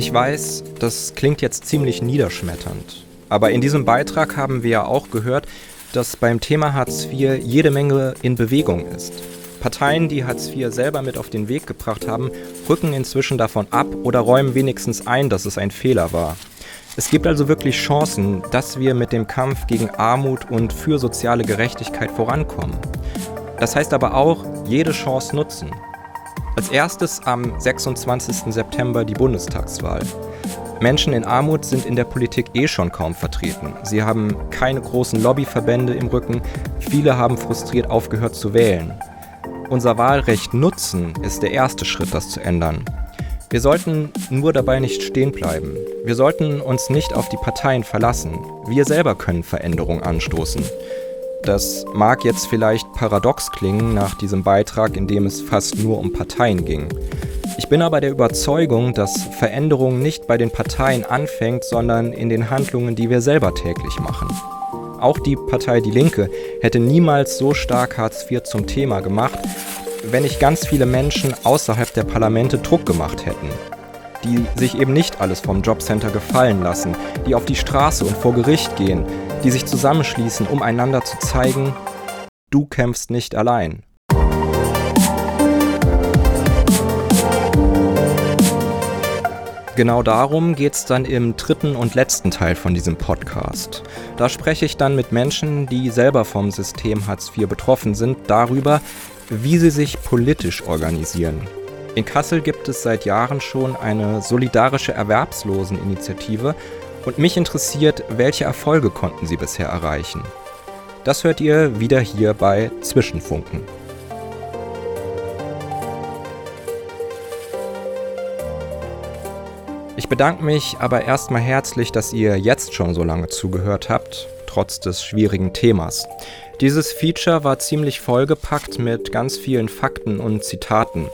Ich weiß, das klingt jetzt ziemlich niederschmetternd, aber in diesem Beitrag haben wir ja auch gehört, dass beim Thema Hartz IV jede Menge in Bewegung ist. Parteien, die Hartz IV selber mit auf den Weg gebracht haben, rücken inzwischen davon ab oder räumen wenigstens ein, dass es ein Fehler war. Es gibt also wirklich Chancen, dass wir mit dem Kampf gegen Armut und für soziale Gerechtigkeit vorankommen. Das heißt aber auch, jede Chance nutzen. Als erstes am 26. September die Bundestagswahl. Menschen in Armut sind in der Politik eh schon kaum vertreten. Sie haben keine großen Lobbyverbände im Rücken, viele haben frustriert aufgehört zu wählen. Unser Wahlrecht nutzen ist der erste Schritt, das zu ändern. Wir sollten nur dabei nicht stehen bleiben. Wir sollten uns nicht auf die Parteien verlassen. Wir selber können Veränderungen anstoßen. Das mag jetzt vielleicht paradox klingen nach diesem Beitrag, in dem es fast nur um Parteien ging. Ich bin aber der Überzeugung, dass Veränderung nicht bei den Parteien anfängt, sondern in den Handlungen, die wir selber täglich machen. Auch die Partei Die Linke hätte niemals so stark Hartz IV zum Thema gemacht, wenn nicht ganz viele Menschen außerhalb der Parlamente Druck gemacht hätten. Die sich eben nicht alles vom Jobcenter gefallen lassen, die auf die Straße und vor Gericht gehen, die sich zusammenschließen, um einander zu zeigen, du kämpfst nicht allein. Genau darum geht es dann im dritten und letzten Teil von diesem Podcast. Da spreche ich dann mit Menschen, die selber vom System Hartz IV betroffen sind, darüber, wie sie sich politisch organisieren. In Kassel gibt es seit Jahren schon eine solidarische Erwerbsloseninitiative und mich interessiert, welche Erfolge konnten sie bisher erreichen. Das hört ihr wieder hier bei Zwischenfunken. Ich bedanke mich aber erstmal herzlich, dass ihr jetzt schon so lange zugehört habt, trotz des schwierigen Themas. Dieses Feature war ziemlich vollgepackt mit ganz vielen Fakten und Zitaten.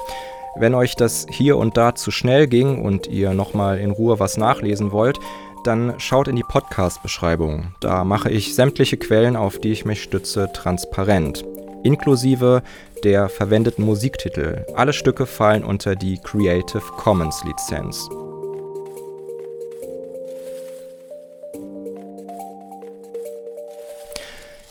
Wenn euch das hier und da zu schnell ging und ihr nochmal in Ruhe was nachlesen wollt, dann schaut in die Podcast-Beschreibung. Da mache ich sämtliche Quellen, auf die ich mich stütze, transparent. Inklusive der verwendeten Musiktitel. Alle Stücke fallen unter die Creative Commons Lizenz.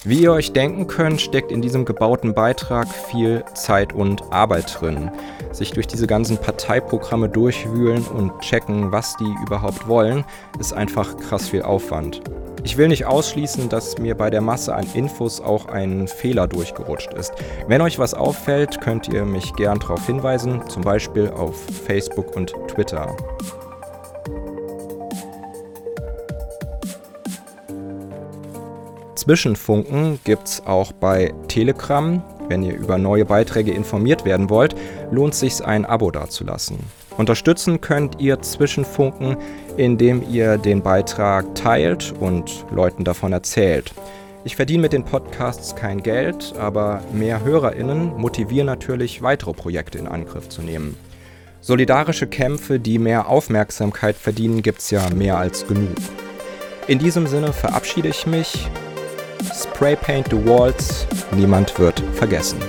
Wie ihr euch denken könnt, steckt in diesem gebauten Beitrag viel Zeit und Arbeit drin. Sich durch diese ganzen Parteiprogramme durchwühlen und checken, was die überhaupt wollen, ist einfach krass viel Aufwand. Ich will nicht ausschließen, dass mir bei der Masse an Infos auch ein Fehler durchgerutscht ist. Wenn euch was auffällt, könnt ihr mich gern darauf hinweisen, zum Beispiel auf Facebook und Twitter. Zwischenfunken gibt's auch bei Telegram. Wenn ihr über neue Beiträge informiert werden wollt, lohnt sich ein Abo dazulassen. Unterstützen könnt ihr Zwischenfunken, indem ihr den Beitrag teilt und Leuten davon erzählt. Ich verdiene mit den Podcasts kein Geld, aber mehr HörerInnen motivieren natürlich, weitere Projekte in Angriff zu nehmen. Solidarische Kämpfe, die mehr Aufmerksamkeit verdienen, gibt's ja mehr als genug. In diesem Sinne verabschiede ich mich. Spray Paint the Walls, niemand wird vergessen.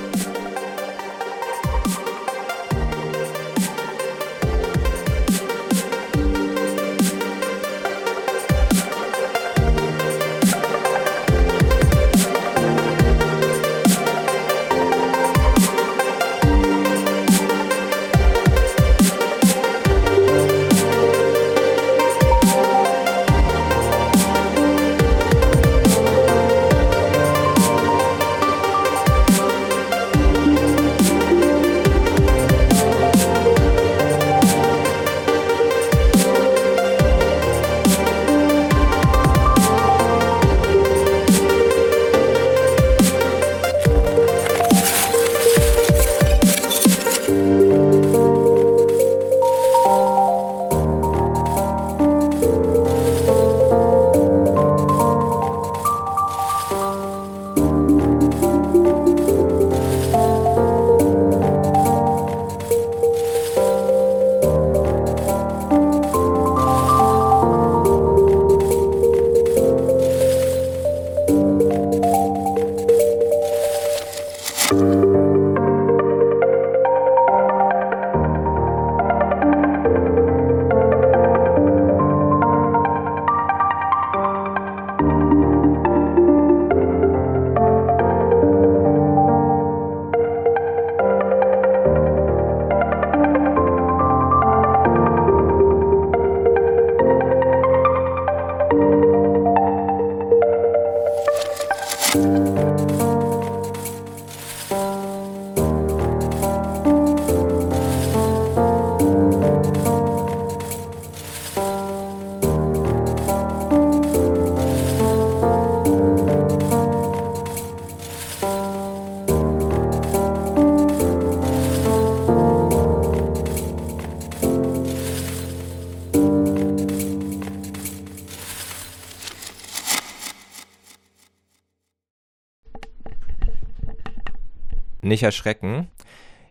Nicht erschrecken.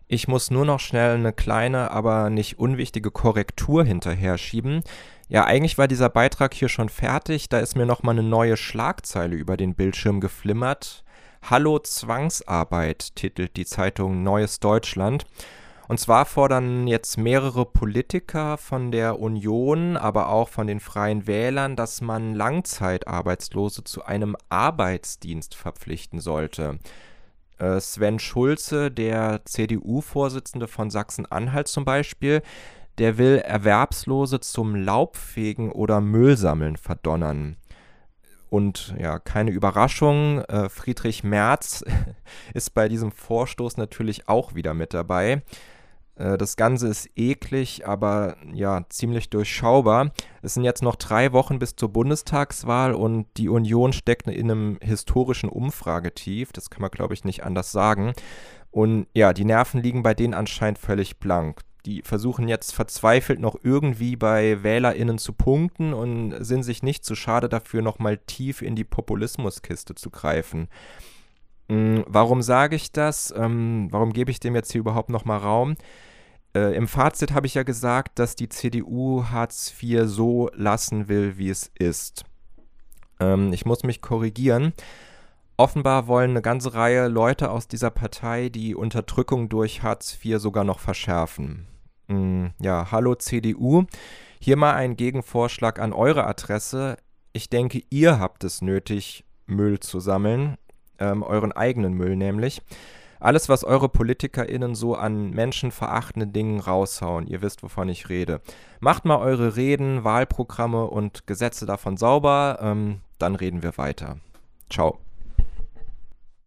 Ich muss nur noch schnell eine kleine, aber nicht unwichtige Korrektur hinterher schieben. Ja, eigentlich war dieser Beitrag hier schon fertig. Da ist mir noch mal eine neue Schlagzeile über den Bildschirm geflimmert. Hallo Zwangsarbeit titelt die Zeitung Neues Deutschland. Und zwar fordern jetzt mehrere Politiker von der Union, aber auch von den Freien Wählern, dass man Langzeitarbeitslose zu einem Arbeitsdienst verpflichten sollte. Äh, Sven Schulze, der CDU-Vorsitzende von Sachsen-Anhalt zum Beispiel, der will Erwerbslose zum Laubfegen oder Müllsammeln verdonnern. Und ja, keine Überraschung, äh, Friedrich Merz ist bei diesem Vorstoß natürlich auch wieder mit dabei. Äh, das Ganze ist eklig, aber ja, ziemlich durchschaubar. Es sind jetzt noch drei Wochen bis zur Bundestagswahl und die Union steckt in einem historischen Umfragetief. Das kann man, glaube ich, nicht anders sagen. Und ja, die Nerven liegen bei denen anscheinend völlig blank. die versuchen jetzt verzweifelt noch irgendwie bei WählerInnen zu punkten und sind sich nicht zu schade dafür, nochmal tief in die Populismuskiste zu greifen. Mhm, warum sage ich das? Ähm, warum gebe ich dem jetzt hier überhaupt nochmal Raum? Äh, Im Fazit habe ich ja gesagt, dass die CDU Hartz IV so lassen will, wie es ist. Ähm, ich muss mich korrigieren. Offenbar wollen eine ganze Reihe Leute aus dieser Partei die Unterdrückung durch Hartz IV sogar noch verschärfen. Mm, ja, hallo CDU. Hier mal ein Gegenvorschlag an eure Adresse. Ich denke, ihr habt es nötig, Müll zu sammeln, ähm, euren eigenen Müll nämlich. Alles, was eure PolitikerInnen so an menschenverachtenden Dingen raushauen, ihr wisst, wovon ich rede. Macht mal eure Reden, Wahlprogramme und Gesetze davon sauber, ähm, dann reden wir weiter. Ciao.